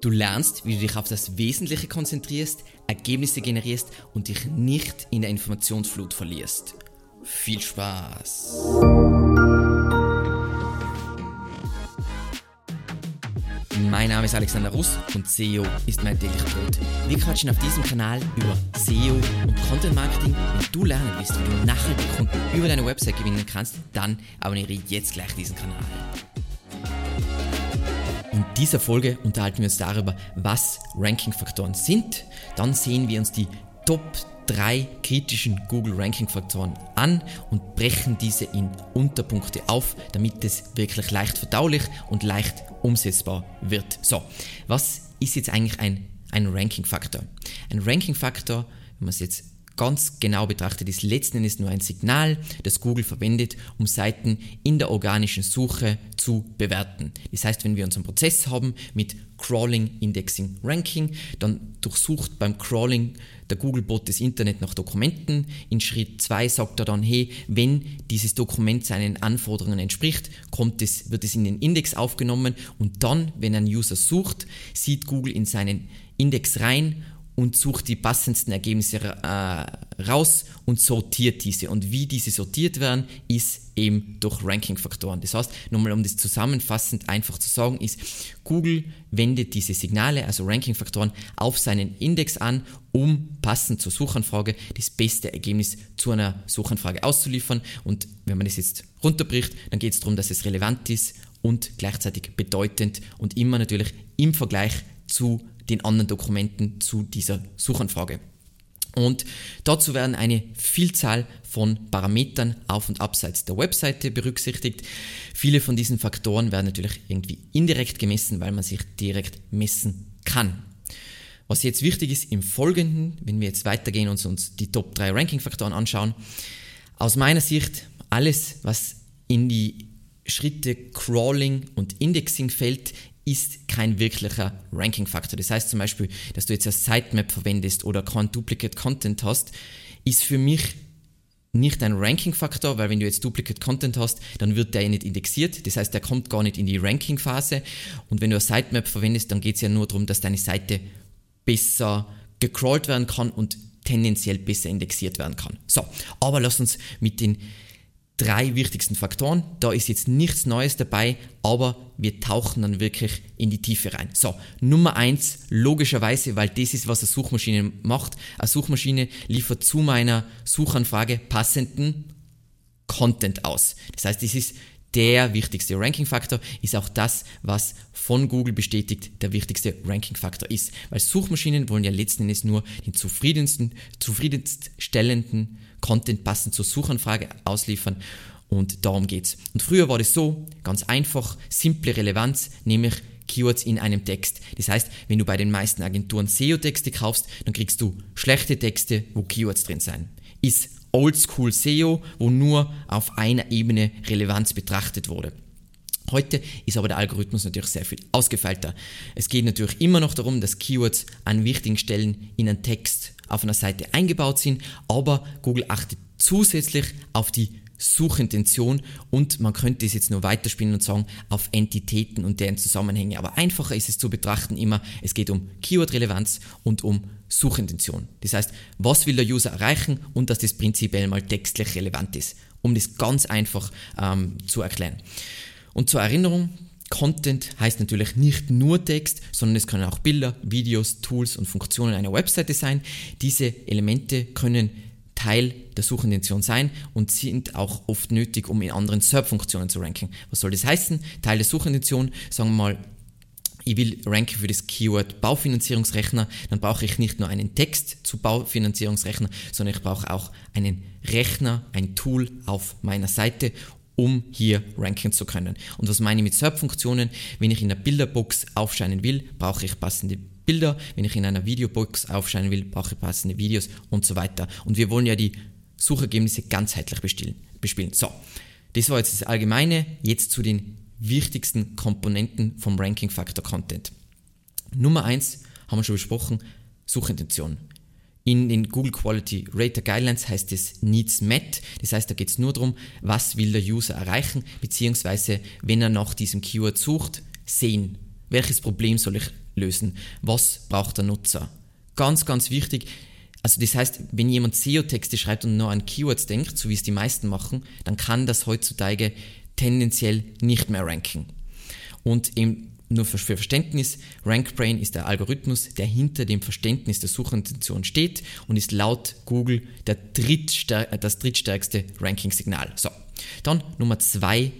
Du lernst, wie du dich auf das Wesentliche konzentrierst, Ergebnisse generierst und dich nicht in der Informationsflut verlierst. Viel Spaß! Mein Name ist Alexander Russ und SEO ist mein tägliches Brot. Wir quatschen auf diesem Kanal über SEO und Content Marketing. Wenn du lernen willst, wie du nachhaltig Kunden über deine Website gewinnen kannst, dann abonniere jetzt gleich diesen Kanal. In dieser Folge unterhalten wir uns darüber, was Ranking-Faktoren sind. Dann sehen wir uns die Top 3 kritischen Google Ranking-Faktoren an und brechen diese in Unterpunkte auf, damit es wirklich leicht verdaulich und leicht umsetzbar wird. So, was ist jetzt eigentlich ein, ein Ranking-Faktor? Ein Ranking-Faktor, wenn man es jetzt ganz genau betrachtet, ist letzten Endes nur ein Signal, das Google verwendet, um Seiten in der organischen Suche zu bewerten. Das heißt, wenn wir unseren Prozess haben mit Crawling, Indexing, Ranking, dann durchsucht beim Crawling der Google-Bot das Internet nach Dokumenten. In Schritt 2 sagt er dann, hey, wenn dieses Dokument seinen Anforderungen entspricht, kommt es, wird es in den Index aufgenommen und dann, wenn ein User sucht, sieht Google in seinen Index rein und sucht die passendsten Ergebnisse äh, raus und sortiert diese. Und wie diese sortiert werden, ist eben durch Ranking-Faktoren. Das heißt, nochmal um das zusammenfassend einfach zu sagen, ist, Google wendet diese Signale, also Ranking-Faktoren, auf seinen Index an, um passend zur Suchanfrage das beste Ergebnis zu einer Suchanfrage auszuliefern. Und wenn man das jetzt runterbricht, dann geht es darum, dass es relevant ist und gleichzeitig bedeutend und immer natürlich im Vergleich zu den anderen Dokumenten zu dieser Suchanfrage. Und dazu werden eine Vielzahl von Parametern auf und abseits der Webseite berücksichtigt. Viele von diesen Faktoren werden natürlich irgendwie indirekt gemessen, weil man sich direkt messen kann. Was jetzt wichtig ist im Folgenden, wenn wir jetzt weitergehen und uns die Top 3 Ranking-Faktoren anschauen, aus meiner Sicht alles, was in die Schritte Crawling und Indexing fällt, ist kein wirklicher Ranking-Faktor. Das heißt zum Beispiel, dass du jetzt eine Sitemap verwendest oder kein Duplicate Content hast, ist für mich nicht ein Ranking-Faktor, weil wenn du jetzt Duplicate Content hast, dann wird der nicht indexiert. Das heißt, der kommt gar nicht in die Ranking-Phase. Und wenn du eine Sitemap verwendest, dann geht es ja nur darum, dass deine Seite besser gecrawlt werden kann und tendenziell besser indexiert werden kann. So, aber lass uns mit den drei wichtigsten Faktoren. Da ist jetzt nichts Neues dabei, aber wir tauchen dann wirklich in die Tiefe rein. So, Nummer eins, logischerweise, weil das ist, was eine Suchmaschine macht. Eine Suchmaschine liefert zu meiner Suchanfrage passenden Content aus. Das heißt, das ist der wichtigste Ranking-Faktor, ist auch das, was von Google bestätigt der wichtigste Ranking-Faktor ist. Weil Suchmaschinen wollen ja letzten Endes nur den zufriedensten, zufriedenstellenden Content passend zur Suchanfrage ausliefern. Und darum geht's. Und früher war das so, ganz einfach, simple Relevanz, nämlich Keywords in einem Text. Das heißt, wenn du bei den meisten Agenturen SEO-Texte kaufst, dann kriegst du schlechte Texte, wo Keywords drin sind. Ist Oldschool SEO, wo nur auf einer Ebene Relevanz betrachtet wurde. Heute ist aber der Algorithmus natürlich sehr viel ausgefeilter. Es geht natürlich immer noch darum, dass Keywords an wichtigen Stellen in einen Text auf einer Seite eingebaut sind, aber Google achtet zusätzlich auf die Suchintention und man könnte es jetzt nur weiterspielen und sagen auf Entitäten und deren Zusammenhänge. Aber einfacher ist es zu betrachten immer, es geht um Keyword-Relevanz und um Suchintention. Das heißt, was will der User erreichen und dass das prinzipiell mal textlich relevant ist, um das ganz einfach ähm, zu erklären. Und zur Erinnerung, Content heißt natürlich nicht nur Text, sondern es können auch Bilder, Videos, Tools und Funktionen einer Webseite sein. Diese Elemente können Teil der Suchintention sein und sind auch oft nötig, um in anderen SERP-Funktionen zu ranken. Was soll das heißen? Teil der Suchintention, sagen wir mal, ich will ranken für das Keyword Baufinanzierungsrechner, dann brauche ich nicht nur einen Text zu Baufinanzierungsrechner, sondern ich brauche auch einen Rechner, ein Tool auf meiner Seite, um hier ranken zu können. Und was meine ich mit SERP-Funktionen? Wenn ich in der Bilderbox aufscheinen will, brauche ich passende Bilder. Wenn ich in einer Videobox aufscheinen will, brauche ich passende Videos und so weiter. Und wir wollen ja die Suchergebnisse ganzheitlich bespielen. So, das war jetzt das Allgemeine. Jetzt zu den wichtigsten Komponenten vom Ranking Factor Content. Nummer eins haben wir schon besprochen, Suchintention. In den Google Quality Rater Guidelines heißt es Needs Met. Das heißt, da geht es nur darum, was will der User erreichen, beziehungsweise wenn er nach diesem Keyword sucht, sehen. Welches Problem soll ich lösen. Was braucht der Nutzer? Ganz, ganz wichtig. Also das heißt, wenn jemand SEO-Texte schreibt und nur an Keywords denkt, so wie es die meisten machen, dann kann das heutzutage tendenziell nicht mehr ranken. Und eben nur für Verständnis, RankBrain ist der Algorithmus, der hinter dem Verständnis der Suchintention steht und ist laut Google drittstär das drittstärkste Ranking-Signal. So, dann Nummer zwei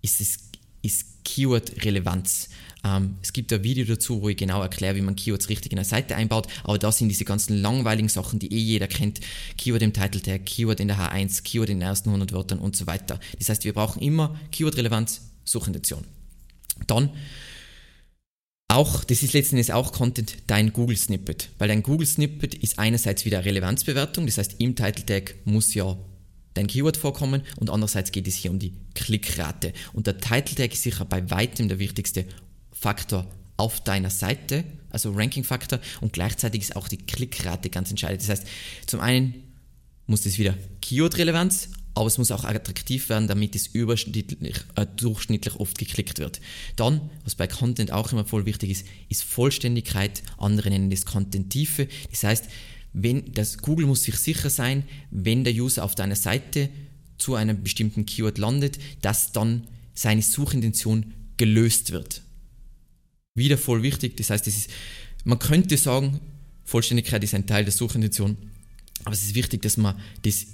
ist, es, ist Keyword-Relevanz. Ähm, es gibt ein Video dazu, wo ich genau erkläre, wie man Keywords richtig in eine Seite einbaut, aber da sind diese ganzen langweiligen Sachen, die eh jeder kennt. Keyword im Title Tag, Keyword in der H1, Keyword in den ersten 100 Wörtern und so weiter. Das heißt, wir brauchen immer Keyword-Relevanz, Suchintention. Dann auch, das ist letzten Endes auch Content, dein Google Snippet. Weil dein Google Snippet ist einerseits wieder Relevanzbewertung, das heißt im Title Tag muss ja dein Keyword vorkommen und andererseits geht es hier um die Klickrate. Und der Title Tag ist sicher bei weitem der wichtigste Faktor auf deiner Seite, also Ranking-Faktor und gleichzeitig ist auch die Klickrate ganz entscheidend. Das heißt, zum einen muss es wieder Keyword-Relevanz, aber es muss auch attraktiv werden, damit es überschnittlich, äh, durchschnittlich oft geklickt wird. Dann, was bei Content auch immer voll wichtig ist, ist Vollständigkeit. Andere nennen das Content-Tiefe. Das heißt, wenn das Google muss sich sicher sein, wenn der User auf deiner Seite zu einem bestimmten Keyword landet, dass dann seine Suchintention gelöst wird. Wieder voll wichtig. Das heißt, das ist, man könnte sagen, Vollständigkeit ist ein Teil der Suchintention, aber es ist wichtig, dass man das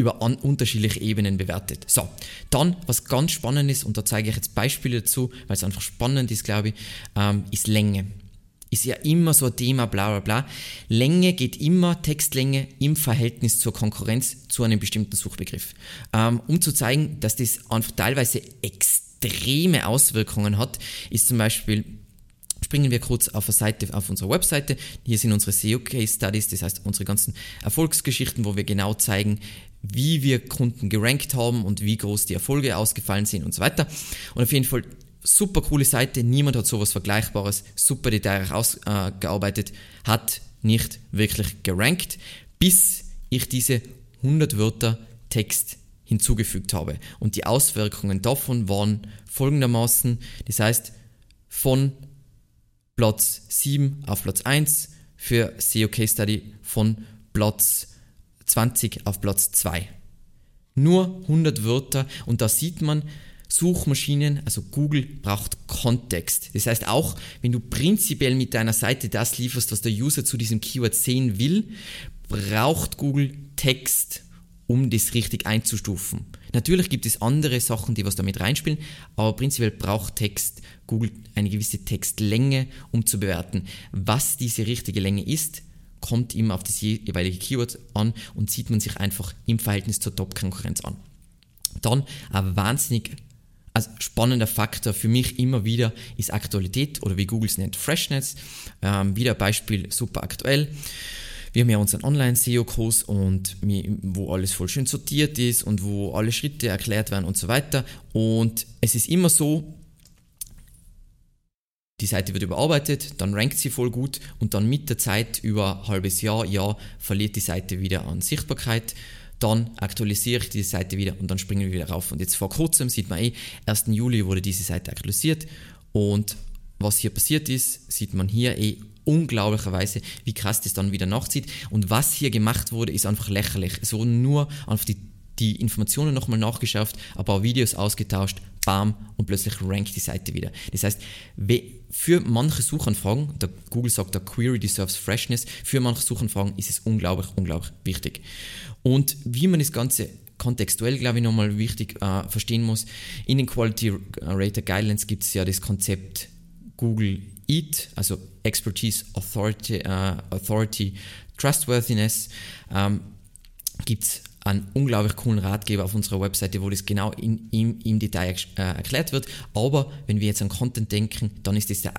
über an, unterschiedliche Ebenen bewertet. So, dann, was ganz spannend ist, und da zeige ich jetzt Beispiele dazu, weil es einfach spannend ist, glaube ich, ähm, ist Länge. Ist ja immer so ein Thema, bla bla bla. Länge geht immer, Textlänge im Verhältnis zur Konkurrenz zu einem bestimmten Suchbegriff. Ähm, um zu zeigen, dass das teilweise extreme Auswirkungen hat, ist zum Beispiel springen wir kurz auf, Seite, auf unsere Webseite. Hier sind unsere SEO Case Studies, das heißt unsere ganzen Erfolgsgeschichten, wo wir genau zeigen, wie wir Kunden gerankt haben und wie groß die Erfolge ausgefallen sind und so weiter. Und auf jeden Fall super coole Seite, niemand hat sowas Vergleichbares, super detailreich ausgearbeitet, hat nicht wirklich gerankt, bis ich diese 100 Wörter Text hinzugefügt habe. Und die Auswirkungen davon waren folgendermaßen, das heißt von Platz 7 auf Platz 1, für SEO Case Study von Platz 20 auf Platz 2. Nur 100 Wörter und da sieht man, Suchmaschinen, also Google braucht Kontext. Das heißt, auch wenn du prinzipiell mit deiner Seite das lieferst, was der User zu diesem Keyword sehen will, braucht Google Text, um das richtig einzustufen. Natürlich gibt es andere Sachen, die was damit reinspielen, aber prinzipiell braucht Text Google eine gewisse Textlänge, um zu bewerten, was diese richtige Länge ist kommt immer auf das jeweilige Keyword an und sieht man sich einfach im Verhältnis zur Top-Konkurrenz an. Dann ein wahnsinnig also spannender Faktor für mich immer wieder ist Aktualität oder wie Google es nennt, Freshness. Ähm, wieder Beispiel super aktuell. Wir haben ja unseren Online-SEO-Kurs und wo alles voll schön sortiert ist und wo alle Schritte erklärt werden und so weiter. Und es ist immer so, die Seite wird überarbeitet, dann rankt sie voll gut und dann mit der Zeit über ein halbes Jahr, Jahr verliert die Seite wieder an Sichtbarkeit. Dann aktualisiere ich diese Seite wieder und dann springen wir wieder rauf. Und jetzt vor kurzem sieht man eh, 1. Juli wurde diese Seite aktualisiert und was hier passiert ist, sieht man hier eh unglaublicherweise, wie krass das dann wieder nachzieht. Und was hier gemacht wurde, ist einfach lächerlich. Es wurden nur auf die, die Informationen nochmal nachgeschärft, ein paar Videos ausgetauscht, bam, und plötzlich rankt die Seite wieder. Das heißt, für manche Suchanfragen, der Google sagt, der Query deserves Freshness, für manche Suchanfragen ist es unglaublich, unglaublich wichtig. Und wie man das Ganze kontextuell, glaube ich, nochmal wichtig äh, verstehen muss, in den Quality Rater Guidelines gibt es ja das Konzept Google EAT, also Expertise, Authority, äh, Authority Trustworthiness, ähm, gibt es einen unglaublich coolen Ratgeber auf unserer Webseite, wo das genau in, im, im Detail äh, erklärt wird. Aber wenn wir jetzt an Content denken, dann ist das der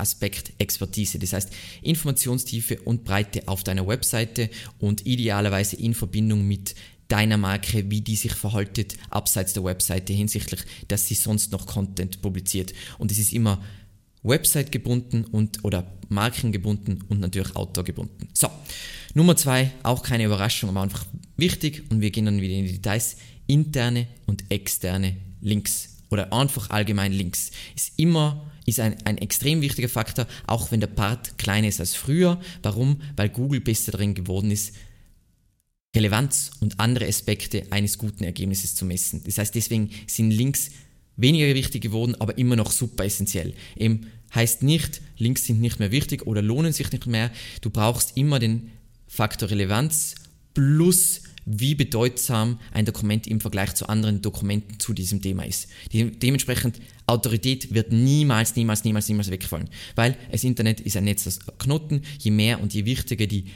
Aspekt Expertise. Das heißt, Informationstiefe und Breite auf deiner Webseite und idealerweise in Verbindung mit deiner Marke, wie die sich verhaltet abseits der Webseite hinsichtlich, dass sie sonst noch Content publiziert. Und es ist immer Website gebunden und oder Marken gebunden und natürlich Autor gebunden. So, Nummer zwei, auch keine Überraschung, aber einfach wichtig und wir gehen dann wieder in die Details, interne und externe Links oder einfach allgemein Links ist immer ist ein, ein extrem wichtiger Faktor, auch wenn der Part kleiner ist als früher. Warum? Weil Google besser darin geworden ist, Relevanz und andere Aspekte eines guten Ergebnisses zu messen. Das heißt, deswegen sind Links weniger wichtig geworden, aber immer noch super essentiell. Eben heißt nicht, Links sind nicht mehr wichtig oder lohnen sich nicht mehr. Du brauchst immer den Faktor Relevanz plus wie bedeutsam ein Dokument im Vergleich zu anderen Dokumenten zu diesem Thema ist. De dementsprechend, Autorität wird niemals, niemals, niemals, niemals wegfallen, weil das Internet ist ein Netz aus Knoten. Je mehr und je wichtiger die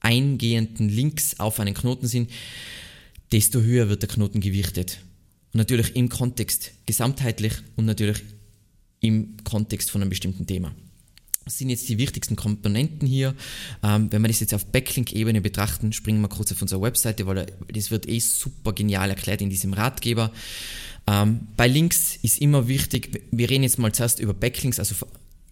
eingehenden Links auf einen Knoten sind, desto höher wird der Knoten gewichtet. Und natürlich im Kontext, gesamtheitlich und natürlich im Kontext von einem bestimmten Thema. Was sind jetzt die wichtigsten Komponenten hier? Ähm, wenn wir das jetzt auf Backlink-Ebene betrachten, springen wir kurz auf unsere Webseite, weil das wird eh super genial erklärt in diesem Ratgeber. Ähm, bei Links ist immer wichtig, wir reden jetzt mal zuerst über Backlinks, also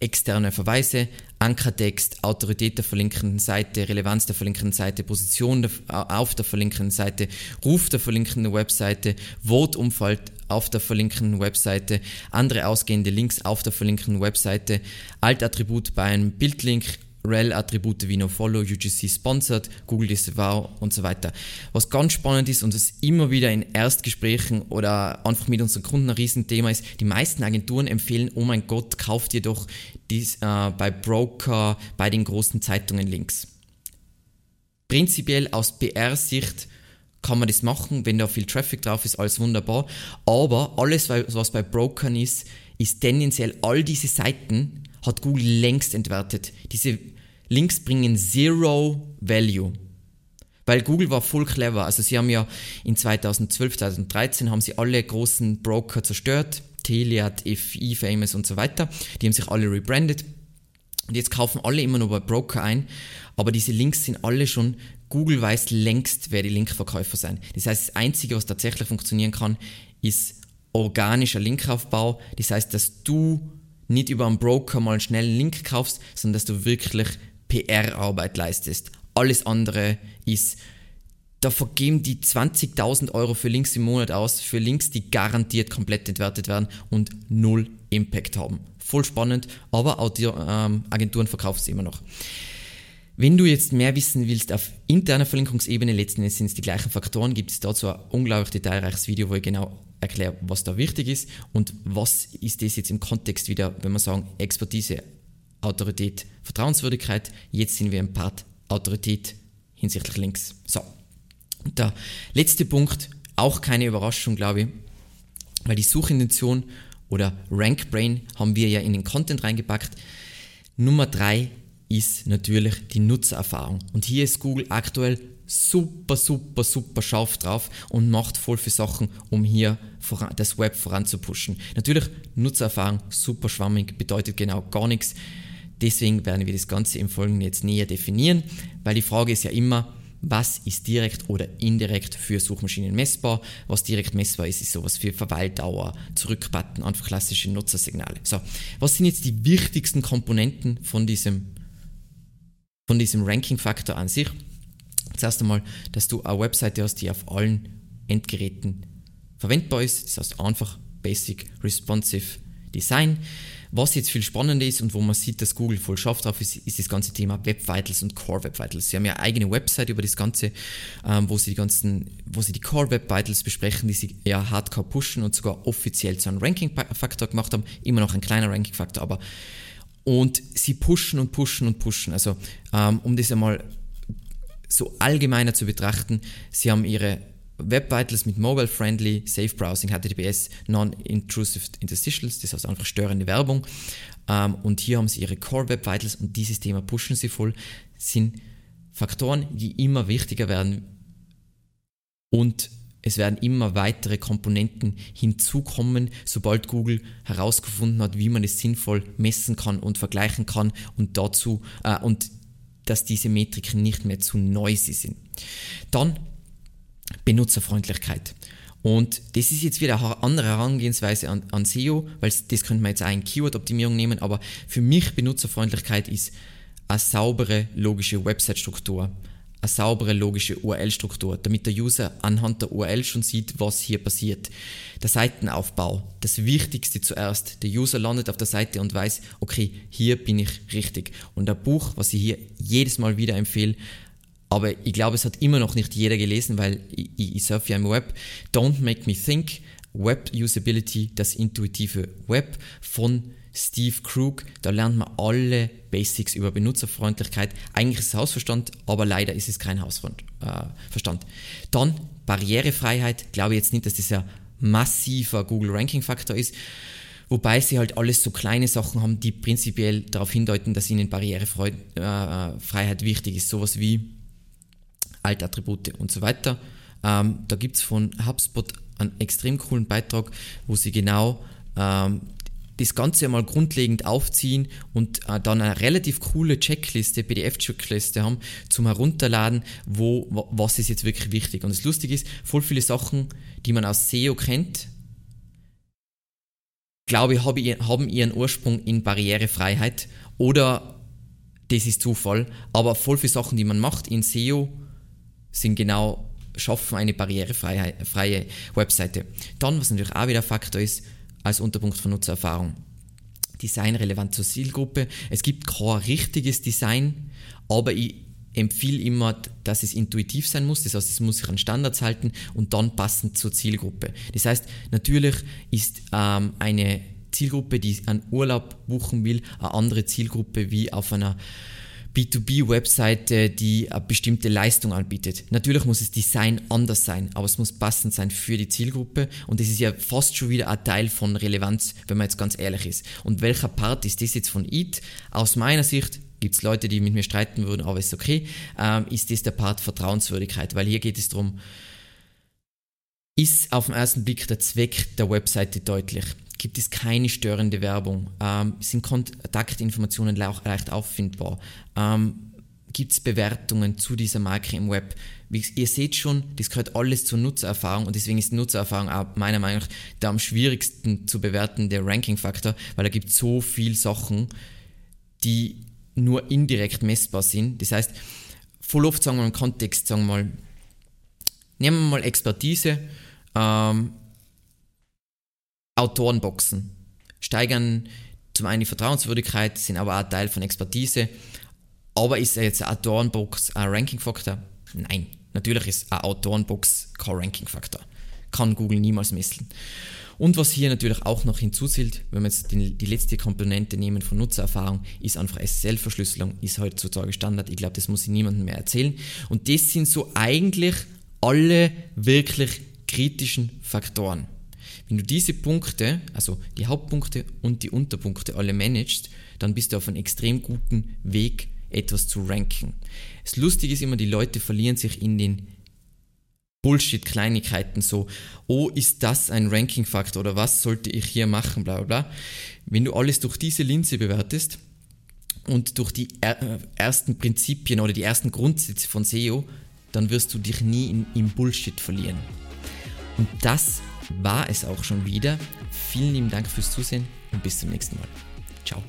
externe Verweise, Ankertext, Autorität der verlinkenden Seite, Relevanz der verlinkenden Seite, Position der, auf der verlinkenden Seite, Ruf der verlinkenden Webseite, Votumfall auf der verlinkenden Webseite, andere ausgehende Links auf der verlinkenden Webseite, Altattribut bei einem Bildlink, rel-Attribute wie NoFollow, UGC Sponsored, Google Disavow und so weiter. Was ganz spannend ist und was immer wieder in Erstgesprächen oder einfach mit unseren Kunden ein Riesenthema ist, die meisten Agenturen empfehlen, oh mein Gott, kauft ihr doch dies, äh, bei Broker, bei den großen Zeitungen Links. Prinzipiell aus PR-Sicht kann man das machen, wenn da viel Traffic drauf ist, alles wunderbar. Aber alles, was bei Brokern ist, ist tendenziell all diese Seiten hat Google längst entwertet. Diese Links bringen Zero Value. Weil Google war voll clever. Also sie haben ja in 2012, 2013 haben sie alle großen Broker zerstört. Teliat, FI, Famous und so weiter. Die haben sich alle rebrandet. Und jetzt kaufen alle immer nur bei Broker ein. Aber diese Links sind alle schon, Google weiß längst, wer die Linkverkäufer sind. Das heißt, das Einzige, was tatsächlich funktionieren kann, ist organischer Linkaufbau. Das heißt, dass du nicht über einen Broker mal einen Link kaufst, sondern dass du wirklich PR-Arbeit leistest. Alles andere ist, da vergeben die 20.000 Euro für Links im Monat aus, für Links, die garantiert komplett entwertet werden und null Impact haben. Voll spannend, aber ähm, Agenturen verkaufen es immer noch. Wenn du jetzt mehr wissen willst auf interner Verlinkungsebene, letzten Endes sind es die gleichen Faktoren, gibt es dazu ein unglaublich detailreiches Video, wo ich genau erkläre, was da wichtig ist und was ist das jetzt im Kontext wieder, wenn wir sagen, Expertise, Autorität, Vertrauenswürdigkeit. Jetzt sind wir im Part Autorität hinsichtlich Links. So. Der letzte Punkt, auch keine Überraschung, glaube ich, weil die Suchintention oder RankBrain haben wir ja in den Content reingepackt. Nummer drei ist natürlich die Nutzererfahrung. Und hier ist Google aktuell super, super, super scharf drauf und macht voll für Sachen, um hier das Web voranzupushen. Natürlich, Nutzererfahrung super schwammig, bedeutet genau gar nichts. Deswegen werden wir das Ganze im Folgenden jetzt näher definieren, weil die Frage ist ja immer, was ist direkt oder indirekt für Suchmaschinen messbar. Was direkt messbar ist, ist sowas wie Verweildauer, Zurückbutton, einfach klassische Nutzersignale. So, was sind jetzt die wichtigsten Komponenten von diesem, von diesem Ranking-Faktor an sich? Zuerst einmal, dass du eine Webseite hast, die auf allen Endgeräten verwendbar ist. Das heißt einfach Basic Responsive Design. Was jetzt viel spannender ist und wo man sieht, dass Google voll scharf drauf ist, ist das ganze Thema Web Vitals und Core Web Vitals. Sie haben ja eine eigene Website über das Ganze, ähm, wo sie die ganzen, wo sie die Core Web Vitals besprechen, die sie eher hardcore pushen und sogar offiziell zu einem Ranking-Faktor gemacht haben. Immer noch ein kleiner Ranking-Faktor, aber und sie pushen und pushen und pushen. Also ähm, um das einmal so allgemeiner zu betrachten, sie haben ihre Web Vitals mit Mobile Friendly, Safe Browsing, HTTPS, Non-Intrusive Interstitials, das heißt einfach störende Werbung. Ähm, und hier haben sie ihre Core Web Vitals und dieses Thema pushen sie voll, sind Faktoren, die immer wichtiger werden. Und es werden immer weitere Komponenten hinzukommen, sobald Google herausgefunden hat, wie man es sinnvoll messen kann und vergleichen kann und dazu äh, und dass diese Metriken nicht mehr zu noisy sind. Dann Benutzerfreundlichkeit. Und das ist jetzt wieder eine andere Herangehensweise an, an SEO, weil das könnte man jetzt auch in Keyword-Optimierung nehmen, aber für mich Benutzerfreundlichkeit ist eine saubere, logische Website-Struktur, eine saubere, logische URL-Struktur, damit der User anhand der URL schon sieht, was hier passiert. Der Seitenaufbau, das Wichtigste zuerst. Der User landet auf der Seite und weiß, okay, hier bin ich richtig. Und ein Buch, was ich hier jedes Mal wieder empfehle, aber ich glaube, es hat immer noch nicht jeder gelesen, weil ich, ich surfe ja im Web. Don't Make Me Think, Web Usability, das intuitive Web von Steve Krug. Da lernt man alle Basics über Benutzerfreundlichkeit. Eigentlich ist es Hausverstand, aber leider ist es kein Hausverstand. Äh, Dann Barrierefreiheit. Glaube jetzt nicht, dass das ein massiver Google Ranking Faktor ist. Wobei sie halt alles so kleine Sachen haben, die prinzipiell darauf hindeuten, dass ihnen Barrierefreiheit äh, wichtig ist. Sowas wie Altattribute und so weiter. Ähm, da gibt es von HubSpot einen extrem coolen Beitrag, wo sie genau ähm, das Ganze einmal grundlegend aufziehen und äh, dann eine relativ coole Checkliste, PDF-Checkliste haben zum Herunterladen, wo was ist jetzt wirklich wichtig. Und das Lustige ist, voll viele Sachen, die man aus SEO kennt, glaube ich, haben ihren Ursprung in Barrierefreiheit oder das ist Zufall, aber voll viele Sachen, die man macht in SEO, sind genau schaffen eine barrierefreie Webseite. Dann, was natürlich auch wieder Faktor ist, als Unterpunkt von Nutzererfahrung. Design relevant zur Zielgruppe. Es gibt kein richtiges Design, aber ich empfehle immer, dass es intuitiv sein muss. Das heißt, es muss sich an Standards halten und dann passend zur Zielgruppe. Das heißt, natürlich ist ähm, eine Zielgruppe, die einen Urlaub buchen will, eine andere Zielgruppe wie auf einer B2B-Webseite, die eine bestimmte Leistung anbietet. Natürlich muss das Design anders sein, aber es muss passend sein für die Zielgruppe und das ist ja fast schon wieder ein Teil von Relevanz, wenn man jetzt ganz ehrlich ist. Und welcher Part ist das jetzt von IT? Aus meiner Sicht gibt es Leute, die mit mir streiten würden, aber ist okay, ähm, ist das der Part Vertrauenswürdigkeit, weil hier geht es darum, ist auf den ersten Blick der Zweck der Webseite deutlich gibt es keine störende Werbung, ähm, sind Kontaktinformationen leicht auffindbar, ähm, gibt es Bewertungen zu dieser Marke im Web. Wie, ihr seht schon, das gehört alles zur Nutzererfahrung und deswegen ist Nutzererfahrung auch meiner Meinung nach der am schwierigsten zu bewerten, der Ranking-Faktor, weil da gibt so viele Sachen, die nur indirekt messbar sind. Das heißt, voll oft sagen wir im Kontext, sagen wir mal, nehmen wir mal Expertise, ähm, Autorenboxen steigern zum einen die Vertrauenswürdigkeit, sind aber auch Teil von Expertise. Aber ist jetzt eine Autorenbox ein Ranking-Faktor? Nein, natürlich ist eine Autorenbox kein Ranking-Faktor. Kann Google niemals messen. Und was hier natürlich auch noch hinzuzählt, wenn wir jetzt die, die letzte Komponente nehmen von Nutzererfahrung, ist einfach SSL-Verschlüsselung, ist heutzutage Standard. Ich glaube, das muss ich niemandem mehr erzählen. Und das sind so eigentlich alle wirklich kritischen Faktoren. Wenn du diese Punkte, also die Hauptpunkte und die Unterpunkte alle managst, dann bist du auf einem extrem guten Weg, etwas zu ranken. Das Lustige ist immer, die Leute verlieren sich in den Bullshit-Kleinigkeiten so, oh, ist das ein Ranking-Faktor oder was sollte ich hier machen, bla bla bla. Wenn du alles durch diese Linse bewertest und durch die er ersten Prinzipien oder die ersten Grundsätze von SEO, dann wirst du dich nie in, im Bullshit verlieren. Und das war es auch schon wieder. Vielen lieben Dank fürs Zusehen und bis zum nächsten Mal. Ciao.